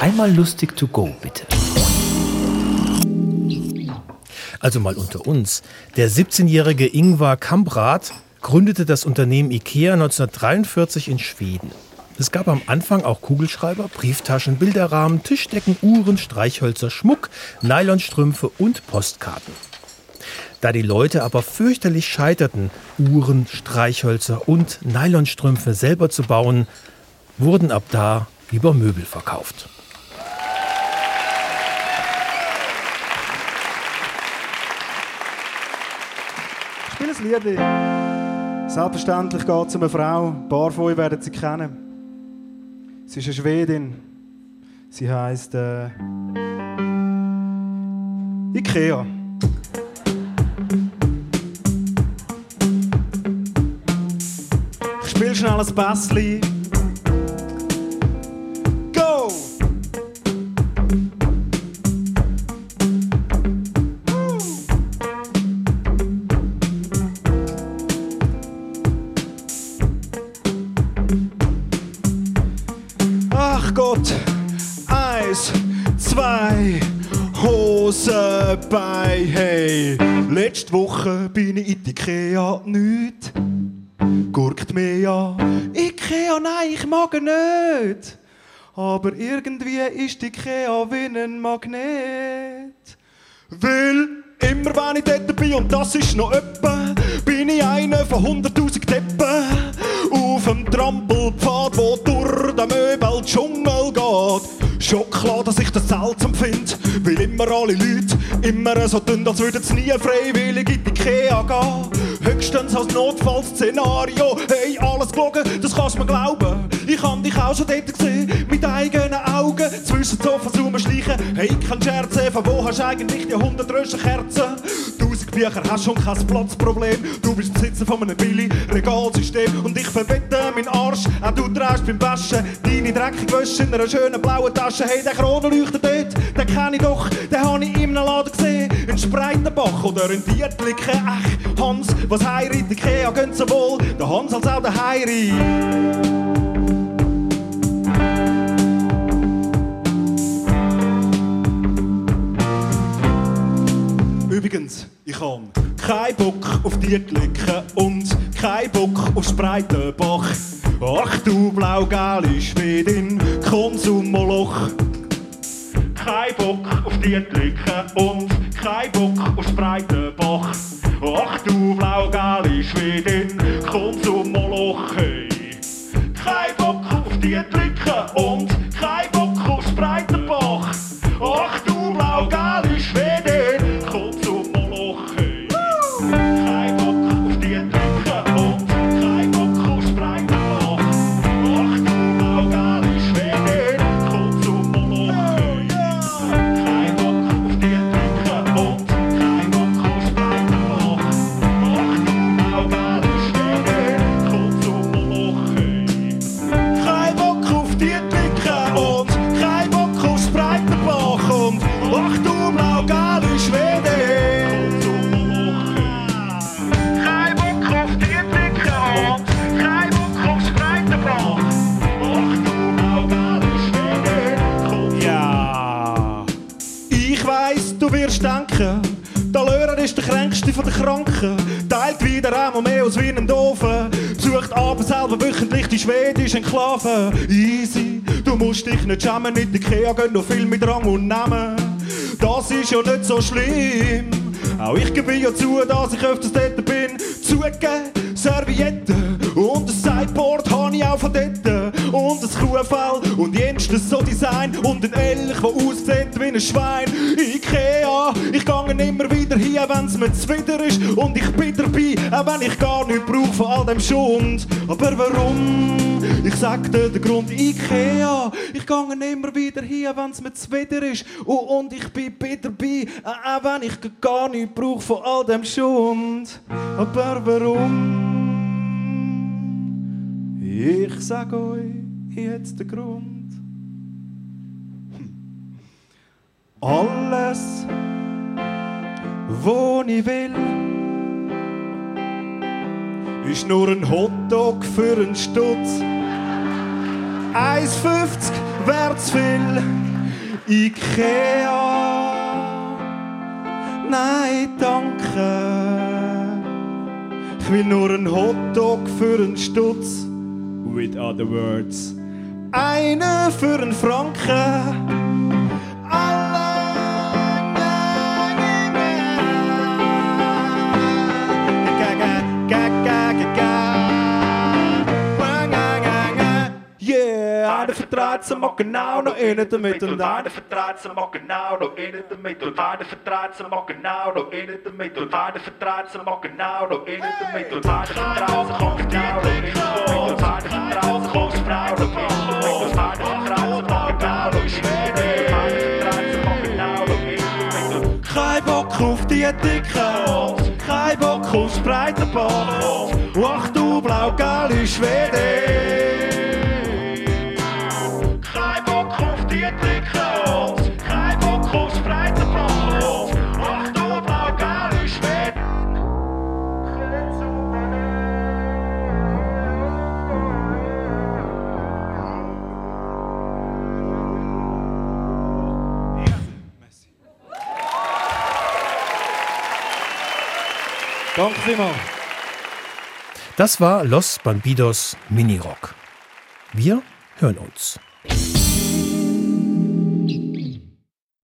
Einmal lustig to go, bitte. Also mal unter uns. Der 17-jährige Ingvar Kamprad gründete das Unternehmen IKEA 1943 in Schweden. Es gab am Anfang auch Kugelschreiber, Brieftaschen, Bilderrahmen, Tischdecken, Uhren, Streichhölzer, Schmuck, Nylonstrümpfe und Postkarten. Da die Leute aber fürchterlich scheiterten, Uhren, Streichhölzer und Nylonstrümpfe selber zu bauen, wurden ab da lieber Möbel verkauft. Spiel ein Lied. Selbstverständlich geht es um eine Frau. Ein paar von euch werden sie kennen. Sie ist eine Schwedin. Sie heißt äh, Ikea. Ich spiele schnell ein Bassli. Gott, eins, zwei, Hose bei, hey. Letzte Woche bin ich in die Ikea nicht. Gurkt mir ja, Ikea, nein, ich mag nicht. Aber irgendwie ist die Ikea wie ein Magnet. Weil immer wenn ich dort bin, und das ist noch öppe, bin ich einer von 100.000 Möbeldschungel geht. Schon klar, dass ich das seltsam finde, weil immer alle Leute immer so tun, als würden sie nie freiwillig in die Ikea gehen. Höchstens als Notfallszenario. Hey, alles gelogen, das kannst du mir glauben. Ich hab dich auch schon dort gesehen, mit eigenen Augen. Zwischen Sofas rumschleichen. Hey, kein Scherz, von wo hast du eigentlich die 100 Röschenkerzen? Tausend Bücher hast schon kein Platzproblem. Du bist Besitzer von einem Billig-Regalsystem. Und ich verwette meinen Arsch, auch du trägst beim Waschen deine dreckige Wäsche in einer schönen blauen Tasche. Hey, der Kronenleuchter dort, den kenn ich doch, den hab ich in einem Laden gesehen. In Spreitenbach oder in Dietliken. Ach, Hans, was heirat Ikea, gönnt sowohl der Hans als auch der Heiri. Ich habe keinen Bock auf Dietliken und keinen Bock auf Spreitenbach. Ach du blau-gelbe Schwedin, Konsummoloch. Kein Bock auf Dietliken und kein Bock auf Spreitenbach. Ach du blau-gelbe Schwedin, von den Kranken. Teilt wieder einmal mehr aus wie ein Doofen. Besucht aber selber wöchentlich die schwedische Enklave. Easy, du musst dich nicht schämen, nicht Ikea gehen noch viel mit Rang und Namen. Das ist ja nicht so schlimm. Auch ich gebe ja zu, dass ich öfters dort bin. Zugegeben, Servietten und ein Sideboard habe ich auch von dort. Jenstes so Design und ein Elch, der aussieht wie ein Schwein. Ikea, ich gehe immer wieder hier, wenn's mir zuwider ist. Und ich bin dabei, auch wenn ich gar nichts brauche von all dem Schund. Aber warum? Ich sag dir den Grund, Ikea. Ich gehe immer wieder hier, wenn's mir zuwider ist. Und, ich bin bei dabei, auch wenn ich gar nichts brauche von all dem Schund. Aber warum? Ich sag euch jetzt den Grund. Alles, wo ich will, ist nur ein Hotdog für einen Stutz. 1,50 wär zu viel Ikea. Nein, danke. Ich will nur einen Hotdog für einen Stutz. With other words. Einen für einen Franken. Vertreibt sie mal genau noch innen damit und einer vertreibt sie mal genau noch innen damit und einer vertreibt sie mal genau noch innen damit und einer vertreibt sie mal genau noch innen damit und einer vertreibt sie mal genau noch innen damit und einer vertreibt sie mal genau noch innen damit und einer vertreibt sie mal genau noch Schwede und einer vertreibt sie mal genau noch innen damit und kein Bock auf die Dicke, kein Bock aufs breite Bach, ach du blau-gelbe Schwede. Danke vielmals. Das war Los Bandidos Mini Rock. Wir hören uns.